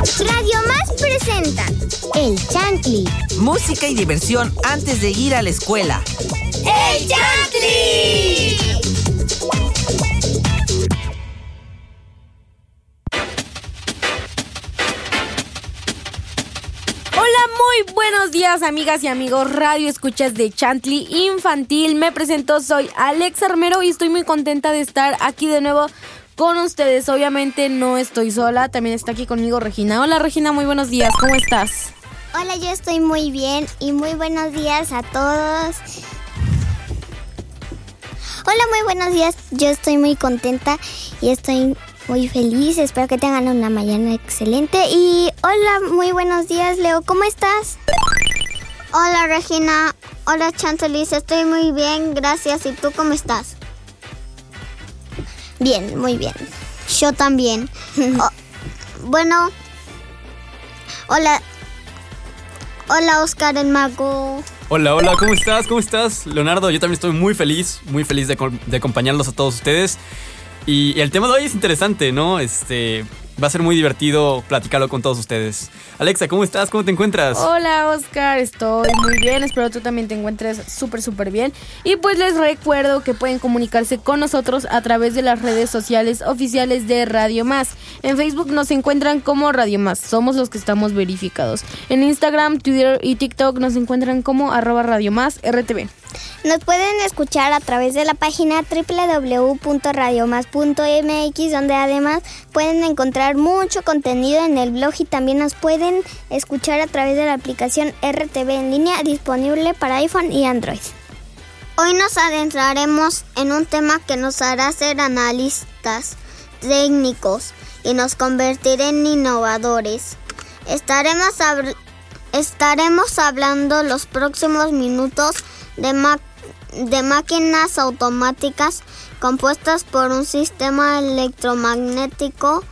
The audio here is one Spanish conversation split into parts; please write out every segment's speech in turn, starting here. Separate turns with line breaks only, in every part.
Radio Más presenta El Chantli.
Música y diversión antes de ir a la escuela.
¡El Chantli!
Hola, muy buenos días amigas y amigos Radio Escuchas de Chantley Infantil. Me presento, soy Alex Armero y estoy muy contenta de estar aquí de nuevo con ustedes. Obviamente no estoy sola, también está aquí conmigo Regina. Hola Regina, muy buenos días, ¿cómo estás?
Hola, yo estoy muy bien y muy buenos días a todos. Hola, muy buenos días. Yo estoy muy contenta y estoy muy feliz. Espero que tengan una mañana excelente. Y hola, muy buenos días, Leo. ¿Cómo estás? Hola, Regina. Hola, Chancelis. Estoy muy bien, gracias. ¿Y tú cómo estás? Bien, muy bien. Yo también. Oh, bueno. Hola. Hola, Oscar el Mago.
Hola, hola, ¿cómo estás? ¿Cómo estás? Leonardo, yo también estoy muy feliz, muy feliz de, de acompañarlos a todos ustedes. Y el tema de hoy es interesante, ¿no? Este, va a ser muy divertido platicarlo con todos ustedes. Alexa, ¿cómo estás? ¿Cómo te encuentras?
Hola Oscar, estoy muy bien, espero tú también te encuentres súper súper bien. Y pues les recuerdo que pueden comunicarse con nosotros a través de las redes sociales oficiales de Radio Más. En Facebook nos encuentran como Radio Más, somos los que estamos verificados. En Instagram, Twitter y TikTok nos encuentran como arroba Radio Más RTV.
Nos pueden escuchar a través de la página www.radiomas.mx donde además pueden encontrar mucho contenido en el blog y también nos pueden escuchar a través de la aplicación RTV en línea disponible para iPhone y Android. Hoy nos adentraremos en un tema que nos hará ser analistas técnicos y nos convertirá en innovadores. Estaremos, habl- estaremos hablando los próximos minutos de, ma- de máquinas automáticas compuestas por un sistema electromagnético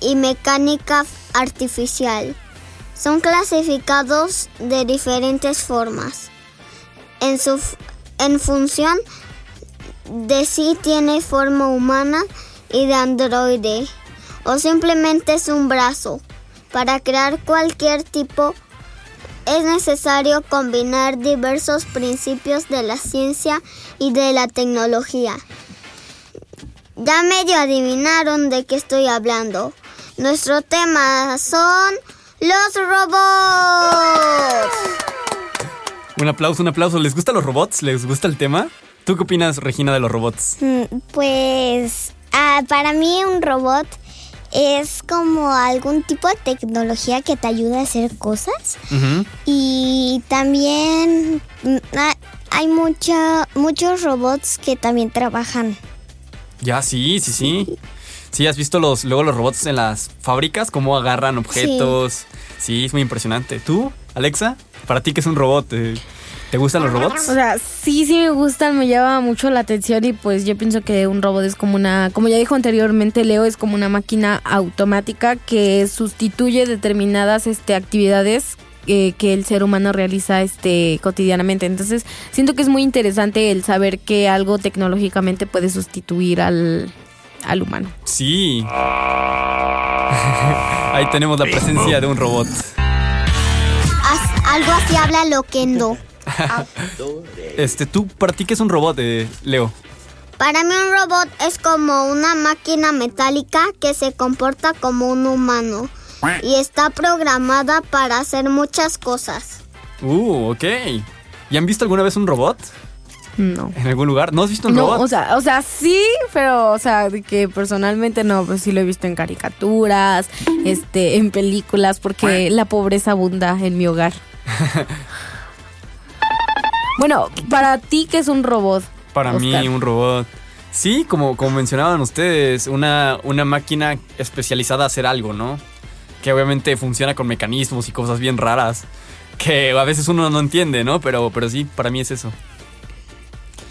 y mecánica artificial. Son clasificados de diferentes formas. En, su, en función de si tiene forma humana y de androide o simplemente es un brazo. Para crear cualquier tipo es necesario combinar diversos principios de la ciencia y de la tecnología. Ya medio adivinaron de qué estoy hablando. Nuestro tema son los robots.
Un aplauso, un aplauso. ¿Les gustan los robots? ¿Les gusta el tema? ¿Tú qué opinas, Regina, de los robots?
Mm, Pues ah, para mí un robot es como algún tipo de tecnología que te ayuda a hacer cosas y también mm, ah, hay mucha, muchos robots que también trabajan.
Ya, sí, sí, sí. Sí, ¿has visto los, luego los robots en las fábricas? Cómo agarran objetos. Sí, es muy impresionante. ¿Tú, Alexa? ¿Para ti qué es un robot? Eh, ¿Te gustan los robots?
O sea, sí, sí me gustan, me llama mucho la atención y pues yo pienso que un robot es como una, como ya dijo anteriormente Leo, es como una máquina automática que sustituye determinadas este, actividades eh, que el ser humano realiza este cotidianamente. Entonces, siento que es muy interesante el saber que algo tecnológicamente puede sustituir al, al humano.
Sí. Ahí tenemos la presencia de un robot.
Algo así habla Loquendo.
Este, ¿tú, para ti qué es un robot, eh, Leo?
Para mí un robot es como una máquina metálica que se comporta como un humano y está programada para hacer muchas cosas.
Uh, ok. ¿Y han visto alguna vez un robot
No.
en algún lugar? ¿No has visto un
No,
robot?
o sea, o sea, sí, pero, o sea, de que personalmente no, pues sí lo he visto en caricaturas, este, en películas, porque la pobreza abunda en mi hogar. bueno, para ti, ¿qué es un robot?
Para mí, un robot. Sí, como, como mencionaban ustedes, una, una máquina especializada a hacer algo, ¿no? Que obviamente funciona con mecanismos y cosas bien raras. Que a veces uno no entiende, ¿no? Pero, pero sí, para mí es eso.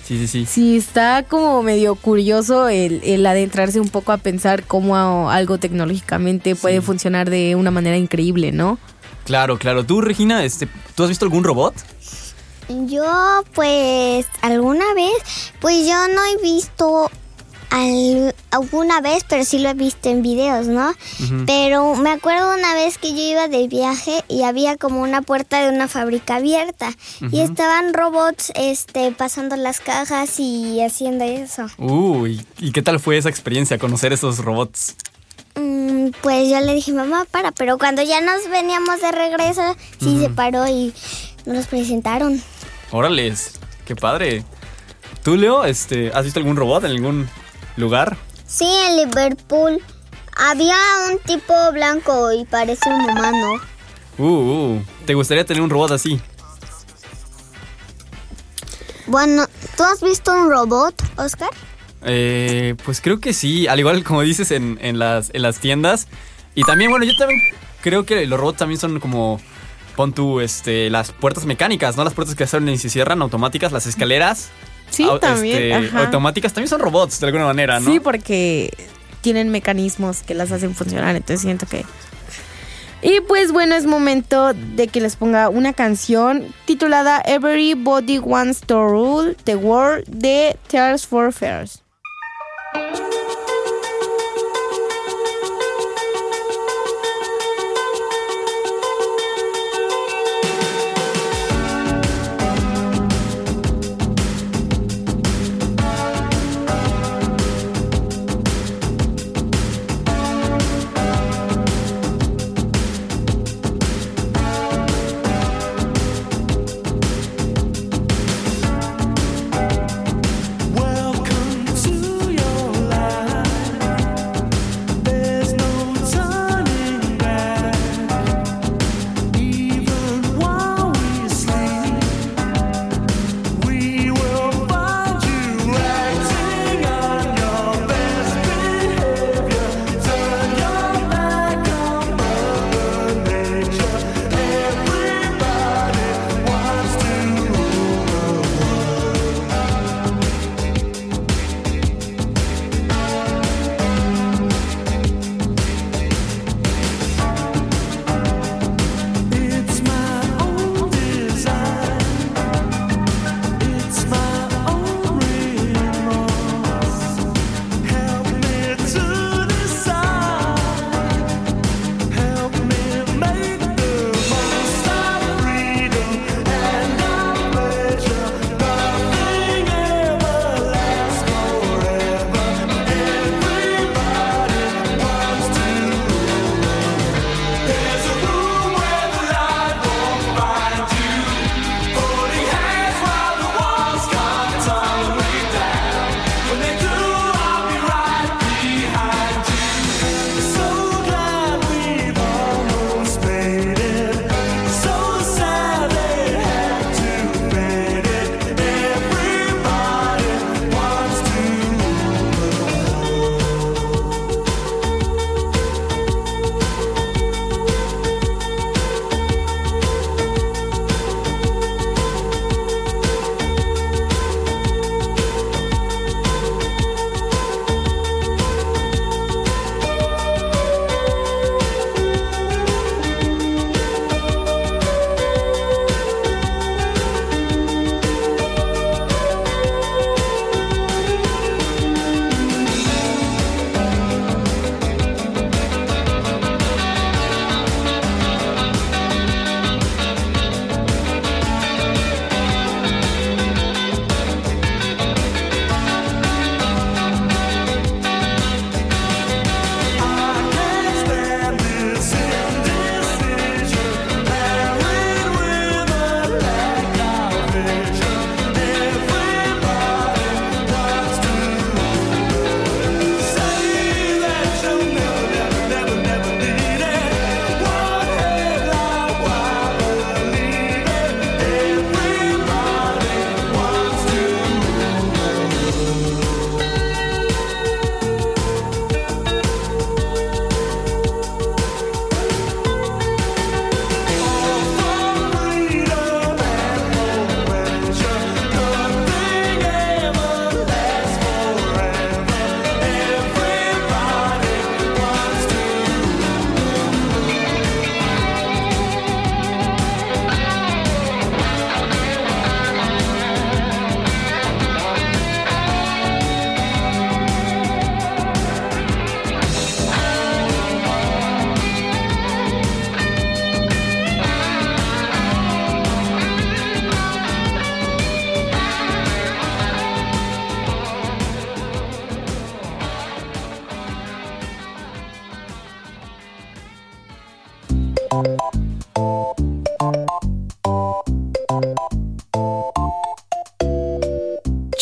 Sí, sí, sí.
Sí, está como medio curioso el, el adentrarse un poco a pensar cómo algo tecnológicamente puede funcionar de una manera increíble, ¿no?
Claro, claro. Tú, Regina, este, ¿tú has visto algún robot?
Yo, pues, alguna vez, pues yo no he visto al- alguna vez, pero sí lo he visto en videos, ¿no? Pero me acuerdo una vez que yo iba de viaje y había como una puerta de una fábrica abierta y estaban robots este pasando las cajas y haciendo eso.
Uy, ¿y qué tal fue esa experiencia, conocer esos robots?
Mm, pues yo le dije, mamá, para, pero cuando ya nos veníamos de regreso, sí se paró y nos presentaron.
Órales, qué padre. ¿Tú, Leo, este, has visto algún robot en algún lugar?
Sí, en Liverpool había un tipo blanco y parece un humano.
Uh, uh, ¿te gustaría tener un robot así?
Bueno, ¿tú has visto un robot, Oscar?
Eh, pues creo que sí, al igual como dices en, en las, en las tiendas. Y también, bueno, yo también creo que los robots también son como, pon tú, este, las puertas mecánicas, ¿no? Las puertas que se abren y se cierran, automáticas, las escaleras.
Sí, también.
este, automáticas también son robots de alguna manera, ¿no?
Sí, porque tienen mecanismos que las hacen funcionar, entonces siento que... Y pues bueno, es momento de que les ponga una canción titulada Everybody Wants to Rule the World de Tears for Fears.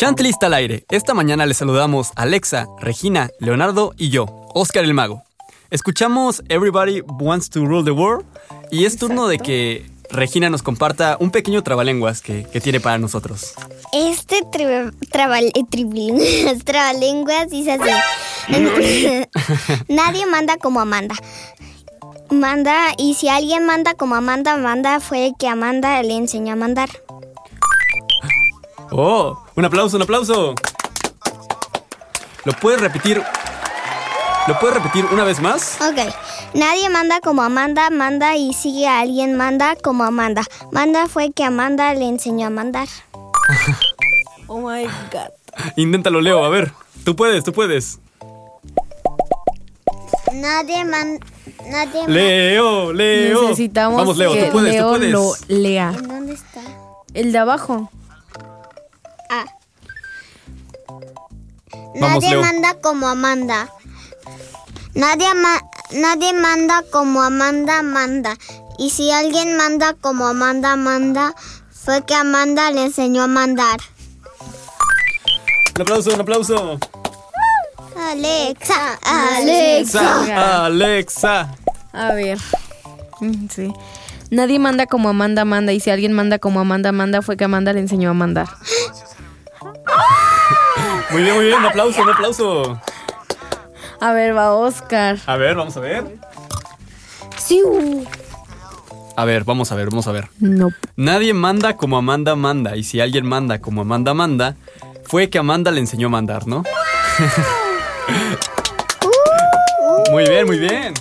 Chantley está al aire. Esta mañana les saludamos Alexa, Regina, Leonardo y yo, Oscar el Mago. Escuchamos Everybody Wants to Rule the World y es turno de que Regina nos comparta un pequeño trabalenguas que, que tiene para nosotros.
Este trabal- eh, trabalenguas dice así. Nadie manda como Amanda. Manda, y si alguien manda como Amanda, Amanda fue que Amanda le enseñó a mandar.
¡Oh! ¡Un aplauso, un aplauso! ¿Lo puedes repetir? ¿Lo puedes repetir una vez más?
Ok. Nadie manda como Amanda, manda y sigue a alguien manda como Amanda. Manda fue que Amanda le enseñó a mandar.
Oh my god.
Inténtalo, Leo, a ver. Tú puedes, tú puedes.
Nadie man, nadie
Leo, Leo.
Necesitamos
Vamos, Leo,
que
tú puedes,
Leo
tú puedes.
lo lea.
¿En dónde está?
El de abajo.
Vamos,
nadie
Leo.
manda como Amanda. Nadie, ma- nadie manda como Amanda manda. Y si alguien manda como Amanda manda, fue que Amanda le enseñó a mandar.
Un aplauso, un aplauso.
Alexa, Alexa.
Alexa, Alexa.
A ver. Mm, Sí. Nadie manda como Amanda manda y si alguien manda como Amanda manda fue que Amanda le enseñó a mandar.
Muy bien, muy bien. Un aplauso, un aplauso.
A ver, va Oscar.
A ver, vamos a ver.
Sí.
A ver, vamos a ver, vamos a ver.
No.
Nadie manda como Amanda manda. Y si alguien manda como Amanda manda, fue que Amanda le enseñó a mandar, ¿no? muy bien, muy bien.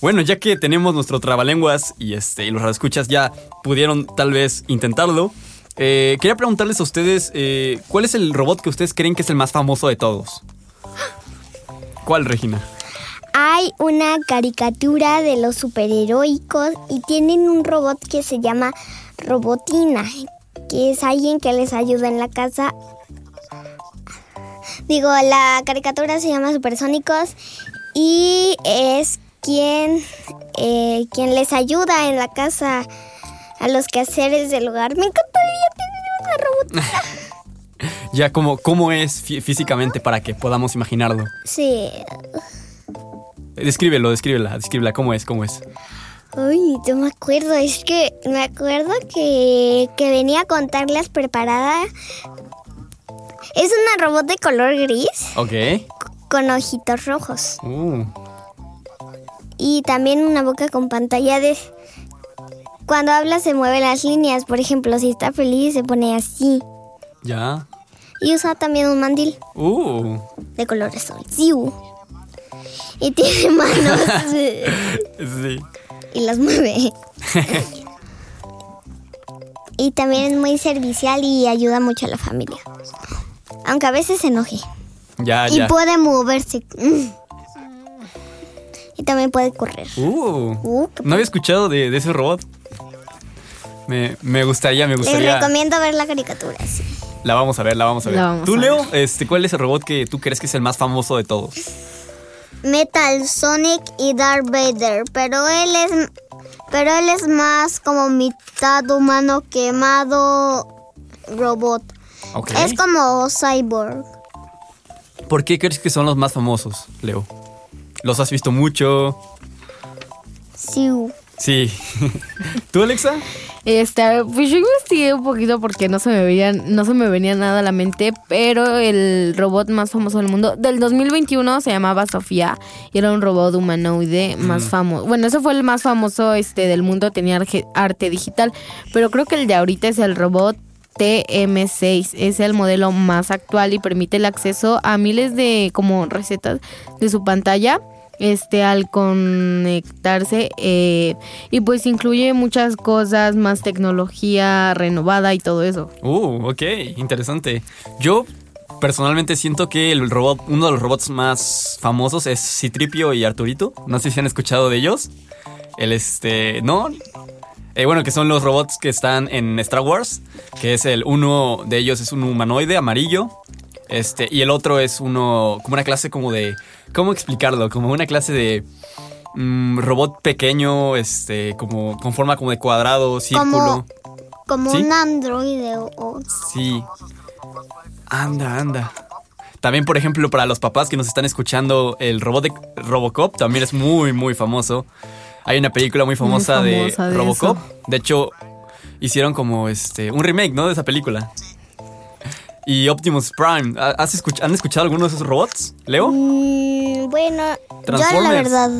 Bueno, ya que tenemos nuestro trabalenguas y este y los escuchas ya pudieron tal vez intentarlo, eh, quería preguntarles a ustedes eh, cuál es el robot que ustedes creen que es el más famoso de todos. ¿Cuál, Regina?
Hay una caricatura de los superheroicos y tienen un robot que se llama Robotina, que es alguien que les ayuda en la casa. Digo, la caricatura se llama Supersónicos y es quien, eh, quien les ayuda en la casa a los quehaceres del hogar. Me encantaría tener una robotina.
Ya, ¿cómo, cómo es fí- físicamente para que podamos imaginarlo?
Sí.
Descríbelo, descríbela, descríbela, ¿cómo es? ¿Cómo es?
Uy, no me acuerdo, es que me acuerdo que, que venía con taglas preparada. Es una robot de color gris
Ok.
con ojitos rojos
Uh,
y también una boca con pantalla de... Cuando habla se mueven las líneas, por ejemplo, si está feliz se pone así.
ya.
Y usa también un mandil
Uh.
de color azul. Ziu. Y tiene manos
Sí.
y las mueve. y también es muy servicial y ayuda mucho a la familia. Aunque a veces se enoje.
Ya,
Y
ya.
puede moverse. Y también puede correr.
Uh.
Uh,
No había escuchado de, de ese robot. Me, me gustaría, me
Les
gustaría.
recomiendo ver la caricatura. sí.
La vamos a ver, la vamos a ver.
Vamos
tú,
a
Leo, este, ¿cuál es el robot que tú crees que es el más famoso de todos?
Metal Sonic y Darth Vader, pero él es pero él es más como mitad humano quemado robot. Es como cyborg.
¿Por qué crees que son los más famosos, Leo? ¿Los has visto mucho?
Sí.
Sí. ¿Tú, Alexa?
Este, pues yo investigué un poquito porque no se me veían, no se me venía nada a la mente, pero el robot más famoso del mundo del 2021 se llamaba Sofía y era un robot humanoide más famoso. Bueno, ese fue el más famoso este del mundo, tenía arte digital, pero creo que el de ahorita es el robot TM6, es el modelo más actual y permite el acceso a miles de como recetas de su pantalla este al conectarse eh, y pues incluye muchas cosas más tecnología renovada y todo eso
Uh, ok, interesante. Yo personalmente siento que el robot, uno de los robots más famosos es Citripio y Arturito. No sé si han escuchado de ellos. El este, ¿no? Eh, bueno, que son los robots que están en Star Wars, que es el uno de ellos es un humanoide amarillo. Este, y el otro es uno, como una clase como de, ¿cómo explicarlo? Como una clase de,
mm, robot pequeño, este, como con forma como de cuadrado, círculo.
Como
¿Sí?
un androide o,
Sí. Anda, anda. También, por ejemplo, para los papás que nos están escuchando, el robot de Robocop también es muy, muy famoso. Hay una película muy famosa,
famosa
de,
de
Robocop.
eso.
De hecho, hicieron como este un remake, ¿no? De esa película. Y Optimus Prime. ¿ha- ¿Has escuch- ¿Han escuchado alguno de esos robots, Leo?
Mm, bueno, yo la verdad,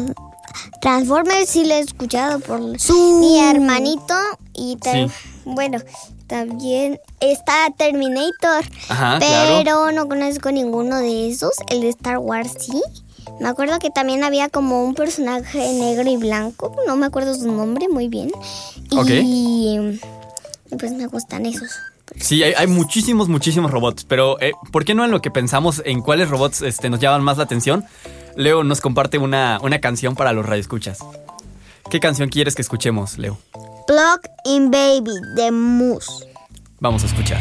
Transformers sí lo he escuchado por mi hermanito y
Sí.
bueno, también está Terminator,
Ajá,
pero
claro.
no conozco ninguno de esos. El de Star Wars sí. Me acuerdo que también había como un personaje negro y blanco, no me acuerdo su nombre muy bien.
Ok.
Y pues me gustan esos.
Sí, hay, hay muchísimos, muchísimos robots. Pero, eh, ¿por qué no en lo que pensamos en cuáles robots este, nos llaman más la atención? Leo nos comparte una, una canción para los radioescuchas. ¿Qué canción quieres que escuchemos, Leo?
Plug in Baby de Moose.
Vamos a escuchar.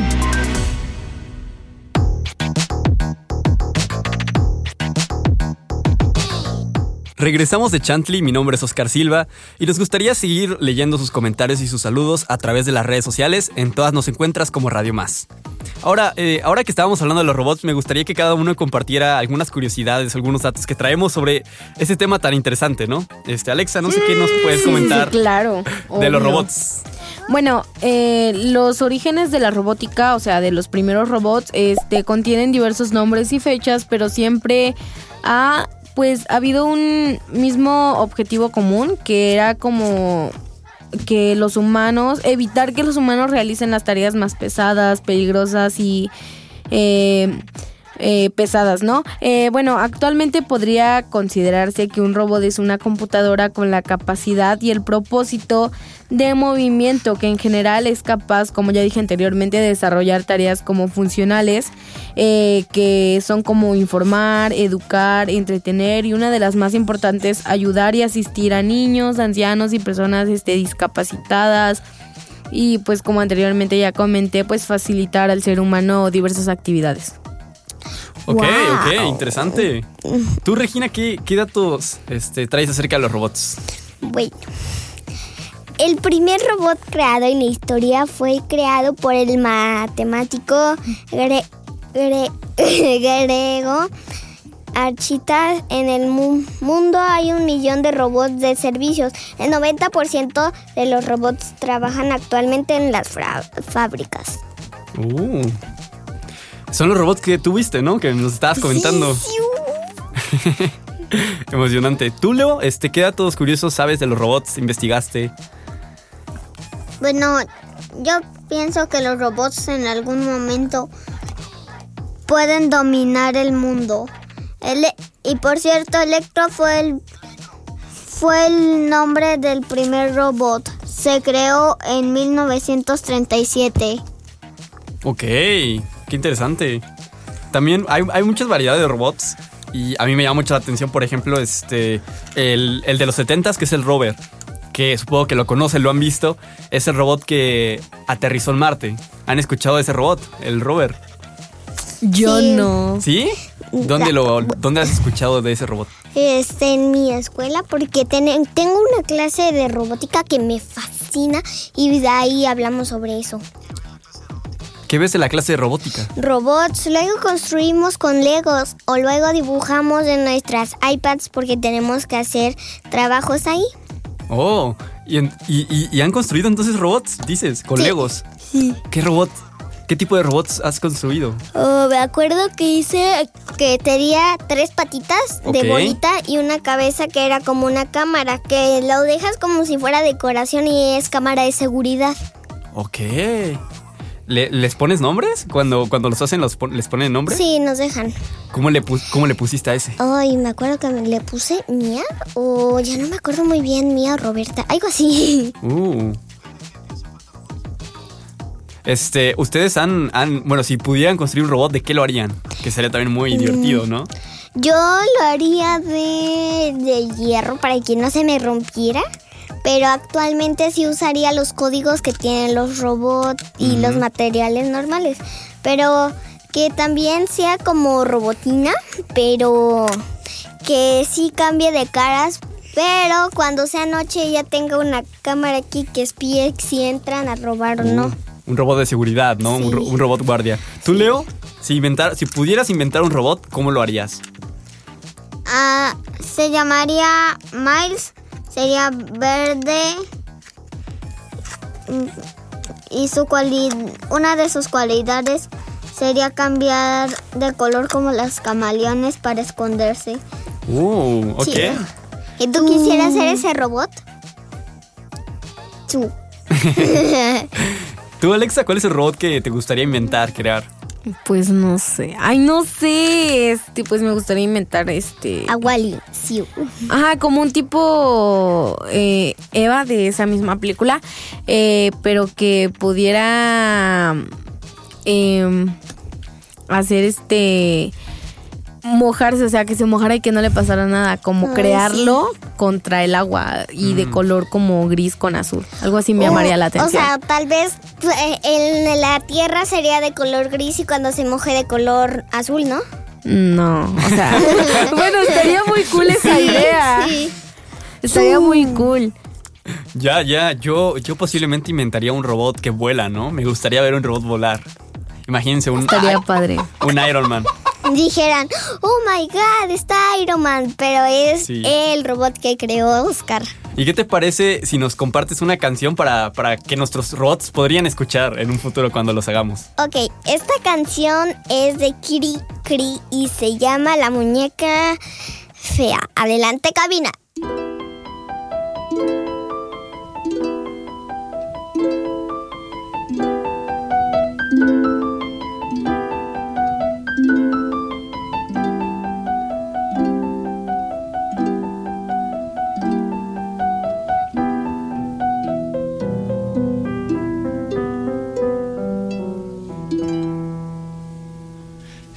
Regresamos de Chantley, mi nombre es Oscar Silva y nos gustaría seguir leyendo sus comentarios y sus saludos a través de las redes sociales. En todas nos encuentras como Radio Más. Ahora, eh, ahora que estábamos hablando de los robots, me gustaría que cada uno compartiera algunas curiosidades, algunos datos que traemos sobre ese tema tan interesante, ¿no? Este, Alexa, no sé qué nos puedes comentar
Sí, claro.
de los robots.
Bueno, eh, los orígenes de la robótica, o sea, de los primeros robots, este, contienen diversos nombres y fechas, pero siempre ha, pues, habido un mismo objetivo común, que era como que los humanos, evitar que los humanos realicen las tareas más pesadas, peligrosas y eh, eh, pesadas, ¿no? Eh, bueno, actualmente podría considerarse que un robot es una computadora con la capacidad y el propósito de movimiento que en general es capaz, como ya dije anteriormente, de desarrollar tareas como funcionales, eh, que son como informar, educar, entretener y una de las más importantes, ayudar y asistir a niños, ancianos y personas este, discapacitadas. Y pues como anteriormente ya comenté, pues facilitar al ser humano diversas actividades.
Ok,
Wow.
ok, interesante. Tú, Regina, ¿qué, qué datos este, traes acerca de los robots?
Bueno. El primer robot creado en la historia fue creado por el matemático gre- gre- griego Architas. En el mu- mundo hay un millón de robots de servicios. El 90% de los robots trabajan actualmente en las fábricas.
Uh. Son los robots que tuviste, ¿no? Que nos estabas comentando.
Sí, sí.
Emocionante. Tú, Leo, este, ¿qué datos curiosos sabes de los robots? ¿Investigaste?
Bueno, yo pienso que los robots en algún momento pueden dominar el mundo. Ele- y por cierto, Electro fue el fue el nombre del primer robot. Se creó en 1937.
Ok, qué interesante. También hay, hay muchas variedades de robots. Y a mí me llama mucho la atención, por ejemplo, este el, el de los 70s, que es el rover. Que supongo que lo conocen, lo han visto. Es el robot que aterrizó en Marte. ¿Han escuchado de ese robot? El rover.
Yo
Sí.
no.
¿Sí? ¿Dónde, lo, ¿Dónde has escuchado de ese robot?
Este, en mi escuela porque ten- tengo una clase de robótica que me fascina y de ahí hablamos sobre eso.
¿Qué ves de la clase de robótica?
robots, luego construimos con Legos o luego dibujamos en nuestras iPads porque tenemos que hacer trabajos ahí.
Oh, ¿y, en- y- y- y han construido entonces robots, dices, con
Sí.
Legos? ¿Qué robot? ¿Qué tipo de robots has construido?
Oh, me acuerdo que hice que tenía tres patitas de bolita y una cabeza que era como una cámara, que lo dejas como si fuera decoración y es cámara de seguridad.
Ok. ¿Le- ¿Les pones nombres? Cuando, cuando los hacen, los pon- ¿les ponen nombre?
Sí, nos dejan.
¿Cómo le, ¿Cómo le pusiste a ese?
Ay, me acuerdo que le puse Mía o ya no me acuerdo muy bien, Mía o Roberta, algo así.
Uh. Este, ustedes han, han, bueno, si pudieran construir un robot, ¿de qué lo harían? Que sería también muy divertido, ¿no?
Yo lo haría de, de hierro para que no se me rompiera. Pero actualmente sí usaría los códigos que tienen los robots y los materiales normales. Pero que también sea como robotina, pero que sí cambie de caras. Pero cuando sea noche ya tenga una cámara aquí que espíe si entran a robar o no.
Uh, un robot de seguridad, ¿no? Un, ro-
Sí.
un robot guardia. ¿Tú, Leo? Si, inventar, si pudieras inventar un robot, ¿cómo lo harías?
Ah, se llamaría Miles, sería verde y su una de sus cualidades sería cambiar de color como las camaleones para esconderse.
Uh, ok.
Sí. ¿Y tú quisieras ser ese robot? Tú.
Tú, Alexa, ¿cuál es el robot que te gustaría inventar, crear?
Pues no sé. Ay, no sé. Este, pues me gustaría inventar este.
A Wally. Sí.
Ajá, como un tipo eh, Eva de esa misma película, eh, pero que pudiera em, hacer este mojarse, o sea, que se mojara y que no le pasara nada, como
Ay,
crearlo contra el agua y de color como gris con azul. Algo así me llamaría la atención.
O sea, tal vez eh, en la tierra sería de color gris y cuando se moje de color azul, ¿no?
No, o sea, bueno, estaría muy cool esa idea.
Sí.
Estaría muy cool.
Ya, ya, yo, yo posiblemente inventaría un robot que vuela, ¿no? Me gustaría ver un robot volar. Imagínense un,
Estaría padre.
un Iron Man.
Dijeran, oh my god, está Iron Man, pero es
Sí.
el robot que creó Oscar.
¿Y qué te parece si nos compartes una canción para, para que nuestros robots podrían escuchar en un futuro cuando los hagamos?
Ok, esta canción es de Kiri Kri y se llama La Muñeca Fea. Adelante, cabina.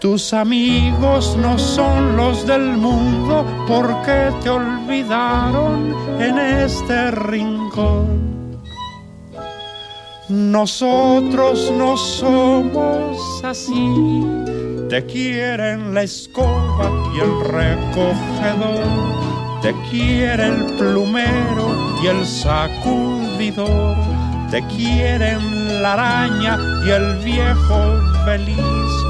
Tus amigos no son los del mundo porque te olvidaron en este rincón. Nosotros no somos así, te quieren la escoba y el recogedor, te quiere el plumero y el sacudidor, te quieren la araña y el viejo feliz.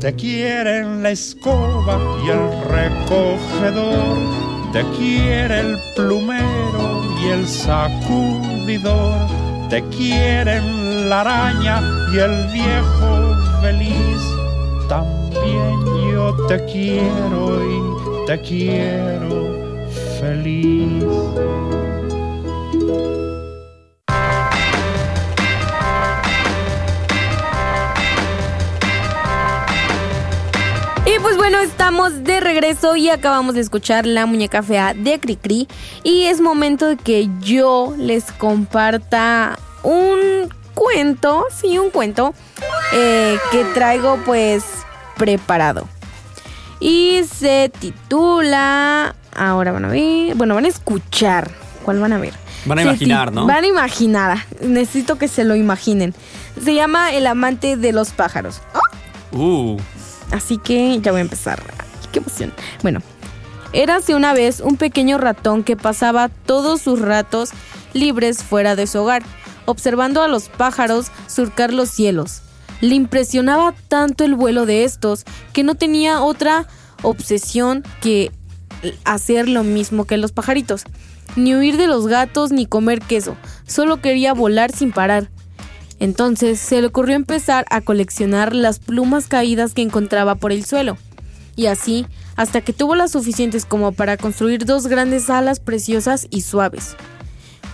Te quieren la escoba y el recogedor, te quiere el plumero y el sacudidor, te quieren la araña y el viejo feliz. También yo te quiero y te quiero feliz.
Bueno, estamos de regreso y acabamos de escuchar La Muñeca Fea de Cricri. Y es momento de que yo les comparta un cuento, sí, un cuento eh, que traigo pues preparado. Y se titula... Ahora van a ver... Bueno, van a escuchar. ¿Cuál van a ver?
Van a
Se
imaginar, ¿no?
Van a imaginar. Necesito que se lo imaginen. Se llama El amante de los pájaros.
Uh,
Así que ya voy a empezar. ¡Qué emoción! Bueno, érase una vez un pequeño ratón que pasaba todos sus ratos libres fuera de su hogar, observando a los pájaros surcar los cielos. Le impresionaba tanto el vuelo de estos que no tenía otra obsesión que hacer lo mismo que los pajaritos. Ni huir de los gatos ni comer queso, solo quería volar sin parar. Entonces se le ocurrió empezar a coleccionar las plumas caídas que encontraba por el suelo. Y así, hasta que tuvo las suficientes como para construir dos grandes alas preciosas y suaves.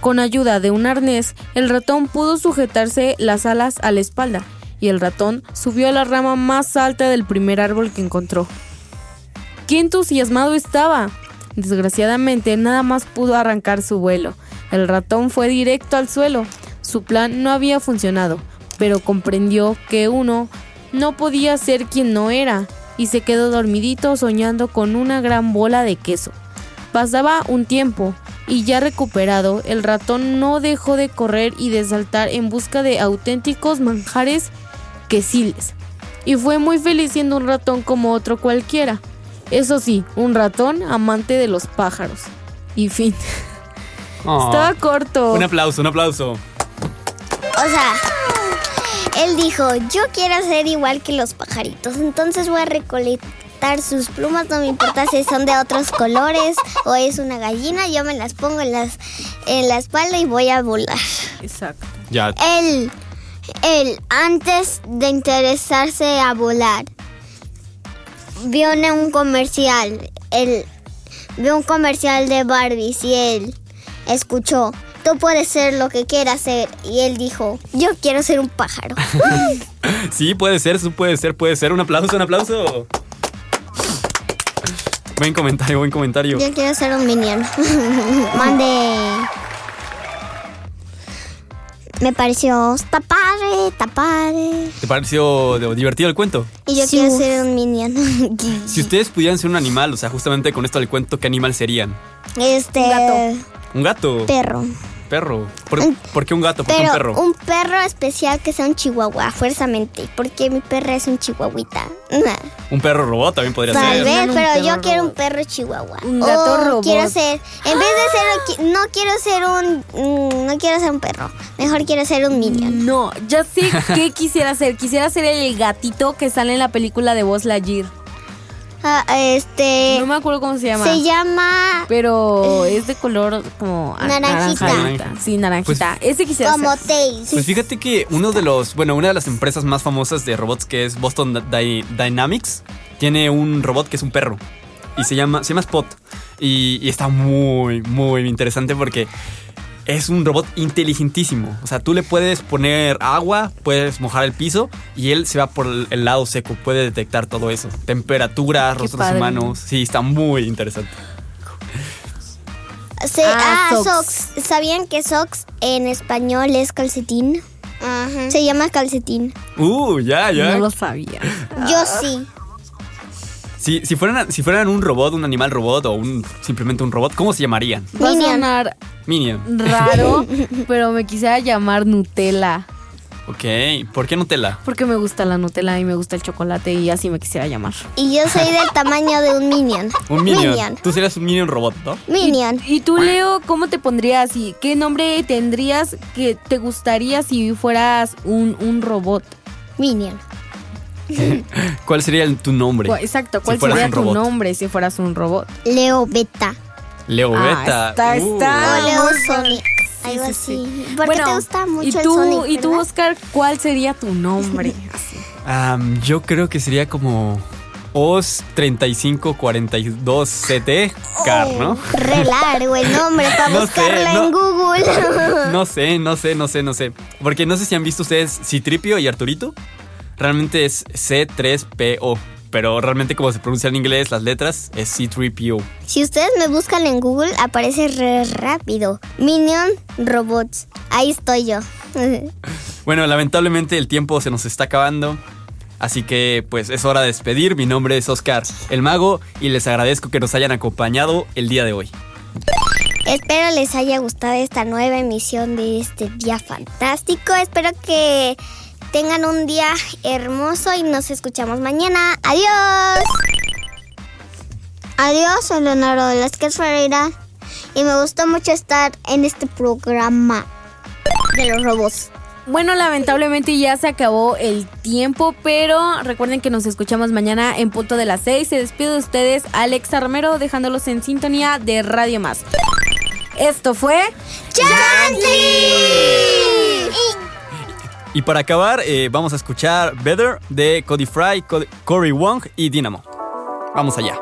Con ayuda de un arnés, el ratón pudo sujetarse las alas a la espalda y el ratón subió a la rama más alta del primer árbol que encontró. ¡Qué entusiasmado estaba! Desgraciadamente nada más pudo arrancar su vuelo. El ratón fue directo al suelo. Su plan no había funcionado, pero comprendió que uno no podía ser quien no era y se quedó dormidito soñando con una gran bola de queso. Pasaba un tiempo y ya recuperado, el ratón no dejó de correr y de saltar en busca de auténticos manjares quesiles. Y fue muy feliz siendo un ratón como otro cualquiera. Eso sí, un ratón amante de los pájaros. Y fin.
Oh.
Estaba corto.
Un aplauso, un aplauso.
O sea, él dijo, yo quiero ser igual que los pajaritos, entonces voy a recolectar sus plumas, no me importa si son de otros colores o es una gallina, yo me las pongo en, las, en la espalda y voy a volar.
Exacto.
Ya.
Él, él, antes de interesarse a volar, vio en un comercial, él vio un comercial de Barbies y él escuchó, tú puedes ser lo que quieras ser, y él dijo, yo quiero ser un pájaro.
Sí, puede ser, eso puede ser, puede ser. Un aplauso, un aplauso. Buen comentario, buen comentario.
Yo quiero ser un minion. Mande. Me pareció, está padre, está padre.
¿Te pareció divertido el cuento?
Y yo
Sí.
quiero ser un minion.
Si ustedes pudieran ser un animal, o sea, justamente con esto del cuento, ¿qué animal serían?
este.
Un gato.
¿Un gato?
Perro.
Perro. ¿Por, por qué un gato? ¿Por qué un perro?
un perro especial que sea un chihuahua, fuerzamente. Porque mi perra es un chihuahuita.
Un perro robot también podría
Tal
ser.
vez,
Hagan un
pero yo quiero un perro chihuahua.
Un gato
O
robot.
Quiero ser, en vez de ser, qui- no quiero ser un, mm, no quiero ser un perro. Mejor quiero ser un minion.
No, ya sé qué quisiera ser. Quisiera ser el gatito que sale en la película de Buzz Lightyear.
Ah, este,
No me acuerdo cómo se llama.
se llama
Pero es de color como
Naranjita.
naranjita. Sí, naranjita. Ese quisiera
como. Tails.
Pues fíjate que uno de los, bueno, una de las empresas más famosas de robots que es Boston Dy- Dynamics tiene un robot que es un perro y se llama, se llama Spot y, y está muy, muy interesante porque es un robot inteligentísimo. O sea, tú le puedes poner agua, puedes mojar el piso y él se va por el, lado seco, puede detectar todo eso. Temperatura,
Qué
rostros
padre.
humanos. Sí, está muy interesante.
Ah,
ah,
socks.
socks. ¿Sabían que socks en español es calcetín? Se llama calcetín.
Uh, ya, ya.
No lo sabía.
Yo sí.
Si, si, fueran, si fueran un robot, un animal robot o un, simplemente un robot, ¿cómo se llamarían?
Va a
Minion.
sonar
Minion.
raro, pero me quisiera llamar Nutella.
Ok, ¿por qué Nutella?
Porque me gusta la Nutella y me gusta el chocolate y así me quisiera llamar.
Y yo soy del tamaño de un minion.
Un Minion.
Minion.
Tú serías un Minion robot, ¿no?
Minion.
¿Y tú, Leo, cómo te pondrías y qué nombre tendrías que te gustaría si fueras un, un robot?
Minion.
¿Cuál sería el- tu nombre?
Cu- Exacto, ¿cuál
Si
sería tu nombre si fueras un robot?
Leo Beta.
Leo
Ah,
Beta.
está,
Uh.
está.
o Leo Sonic. Algo
sí,
así.
sí.
¿Por
Bueno,
te gusta mucho
¿y
el
tú,
Sonic?
¿Y tú? Oscar, cuál sería tu nombre? Así.
Yo creo que sería como OS3542CT Car, ¿no?
Re largo el nombre para
No sé,
buscarlo
no.
en Google.
No sé, no sé, no sé, no sé. Porque no sé si han visto ustedes Citripio y Arturito. Realmente es C3PO. Pero realmente como se pronuncia en inglés las letras es C3PO.
si ustedes me buscan en Google, aparece re rápido. Minion Robots. Ahí estoy yo.
Bueno, lamentablemente el tiempo se nos está acabando. Así que pues es hora de despedir. Mi nombre es Oscar el Mago y les agradezco que nos hayan acompañado el día de hoy.
Espero les haya gustado esta nueva emisión de este día fantástico. Espero que tengan un día hermoso y nos escuchamos mañana. Adiós. Adiós, soy Leonardo Velázquez Ferreira y me gustó mucho estar en este programa de los robots.
Bueno, lamentablemente ya se acabó el tiempo, pero recuerden que nos escuchamos mañana en punto de las 6. Se despide de ustedes Alexa Romero, dejándolos en sintonía de Radio Más. Esto fue
Y para acabar, eh, vamos a escuchar Better de Cody Fry, Cody- Cory Wong y Dynamo. Vamos allá.